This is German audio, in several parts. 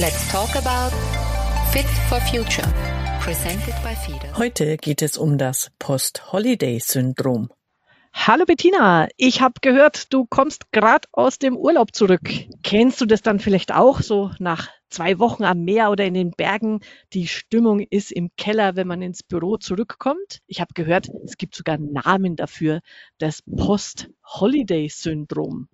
Let's talk about Fit for Future. Presented by FIDE. Heute geht es um das Post-Holiday-Syndrom. Hallo Bettina, ich habe gehört, du kommst gerade aus dem Urlaub zurück. Kennst du das dann vielleicht auch so nach zwei Wochen am Meer oder in den Bergen? Die Stimmung ist im Keller, wenn man ins Büro zurückkommt. Ich habe gehört, es gibt sogar einen Namen dafür, das Post-Holiday-Syndrom.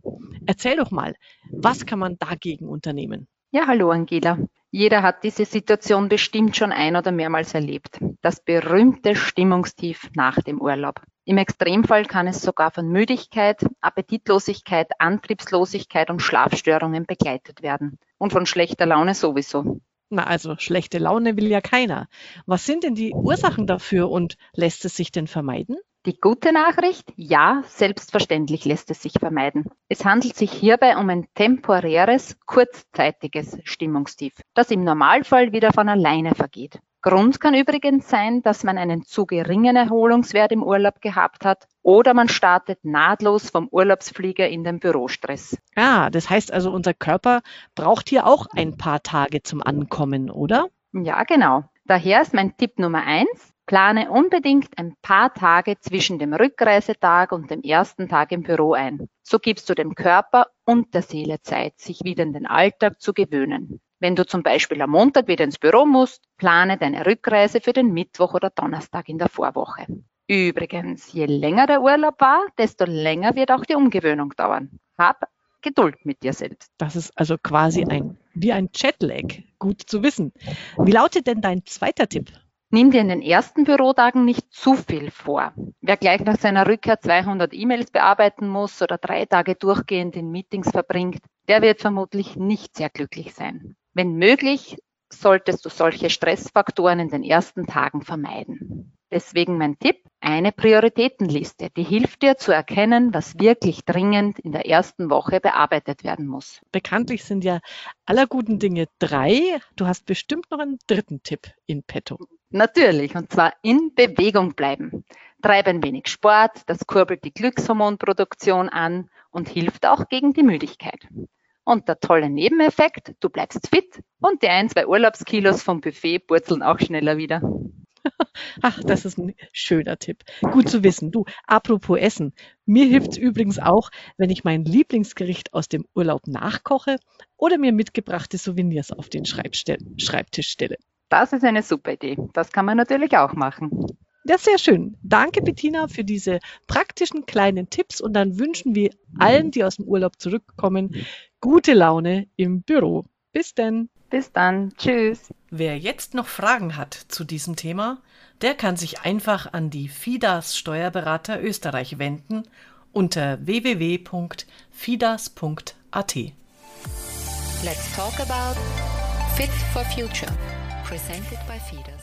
Erzähl doch mal, was kann man dagegen unternehmen? Ja, hallo Angela. Jeder hat diese Situation bestimmt schon ein oder mehrmals erlebt. Das berühmte Stimmungstief nach dem Urlaub. Im Extremfall kann es sogar von Müdigkeit, Appetitlosigkeit, Antriebslosigkeit und Schlafstörungen begleitet werden. Und von schlechter Laune sowieso. Na, also schlechte Laune will ja keiner. Was sind denn die Ursachen dafür und lässt es sich denn vermeiden? Die gute Nachricht, ja, selbstverständlich lässt es sich vermeiden. Es handelt sich hierbei um ein temporäres, kurzzeitiges Stimmungstief, das im Normalfall wieder von alleine vergeht. Grund kann übrigens sein, dass man einen zu geringen Erholungswert im Urlaub gehabt hat oder man startet nahtlos vom Urlaubsflieger in den Bürostress. Ah, das heißt also, unser Körper braucht hier auch ein paar Tage zum Ankommen, oder? Ja, genau. Daher ist mein Tipp Nummer eins, Plane unbedingt ein paar Tage zwischen dem Rückreisetag und dem ersten Tag im Büro ein. So gibst du dem Körper und der Seele Zeit, sich wieder in den Alltag zu gewöhnen. Wenn du zum Beispiel am Montag wieder ins Büro musst, plane deine Rückreise für den Mittwoch oder Donnerstag in der Vorwoche. Übrigens, je länger der Urlaub war, desto länger wird auch die Umgewöhnung dauern. Hab Geduld mit dir selbst. Das ist also quasi ein, wie ein Jetlag. Gut zu wissen. Wie lautet denn dein zweiter Tipp? Nimm dir in den ersten Bürotagen nicht zu viel vor. Wer gleich nach seiner Rückkehr 200 E-Mails bearbeiten muss oder drei Tage durchgehend in Meetings verbringt, der wird vermutlich nicht sehr glücklich sein. Wenn möglich, solltest du solche Stressfaktoren in den ersten Tagen vermeiden. Deswegen mein Tipp, eine Prioritätenliste, die hilft dir zu erkennen, was wirklich dringend in der ersten Woche bearbeitet werden muss. Bekanntlich sind ja aller guten Dinge drei. Du hast bestimmt noch einen dritten Tipp in petto. Natürlich, und zwar in Bewegung bleiben. Treib ein wenig Sport, das kurbelt die Glückshormonproduktion an und hilft auch gegen die Müdigkeit. Und der tolle Nebeneffekt, du bleibst fit und die ein, zwei Urlaubskilos vom Buffet purzeln auch schneller wieder. Ach, das ist ein schöner Tipp. Gut zu wissen. Du, apropos Essen. Mir hilft's übrigens auch, wenn ich mein Lieblingsgericht aus dem Urlaub nachkoche oder mir mitgebrachte Souvenirs auf den Schreibtisch stelle. Das ist eine super Idee. Das kann man natürlich auch machen. Ja, sehr schön. Danke, Bettina, für diese praktischen kleinen Tipps. Und dann wünschen wir allen, die aus dem Urlaub zurückkommen, gute Laune im Büro. Bis denn. Bis dann. Tschüss. Wer jetzt noch Fragen hat zu diesem Thema, der kann sich einfach an die FIDAS Steuerberater Österreich wenden unter www.fidas.at. Let's talk about Fit for Future. Presented by FIDAS.